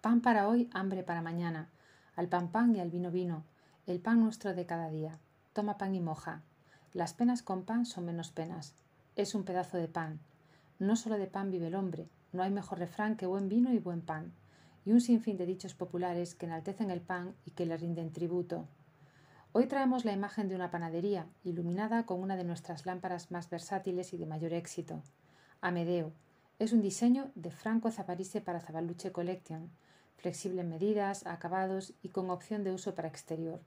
Pan para hoy, hambre para mañana. Al pan pan y al vino vino. El pan nuestro de cada día. Toma pan y moja. Las penas con pan son menos penas. Es un pedazo de pan. No solo de pan vive el hombre. No hay mejor refrán que buen vino y buen pan. Y un sinfín de dichos populares que enaltecen el pan y que le rinden tributo. Hoy traemos la imagen de una panadería, iluminada con una de nuestras lámparas más versátiles y de mayor éxito. Amedeo. Es un diseño de Franco Zaparise para Zabaluche Collection, flexible en medidas, acabados y con opción de uso para exterior.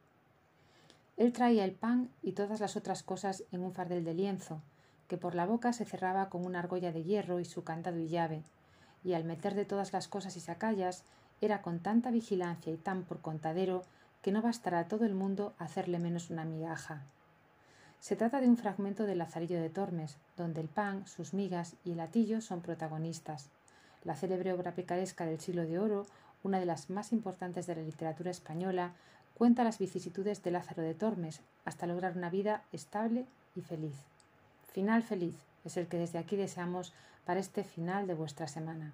Él traía el pan y todas las otras cosas en un fardel de lienzo, que por la boca se cerraba con una argolla de hierro y su candado y llave, y al meter de todas las cosas y sacallas era con tanta vigilancia y tan por contadero que no bastará a todo el mundo hacerle menos una migaja. Se trata de un fragmento del Lazarillo de Tormes, donde el pan, sus migas y el atillo son protagonistas. La célebre obra picaresca del siglo de oro una de las más importantes de la literatura española, cuenta las vicisitudes de Lázaro de Tormes hasta lograr una vida estable y feliz. Final feliz es el que desde aquí deseamos para este final de vuestra semana.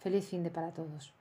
Feliz fin de para todos.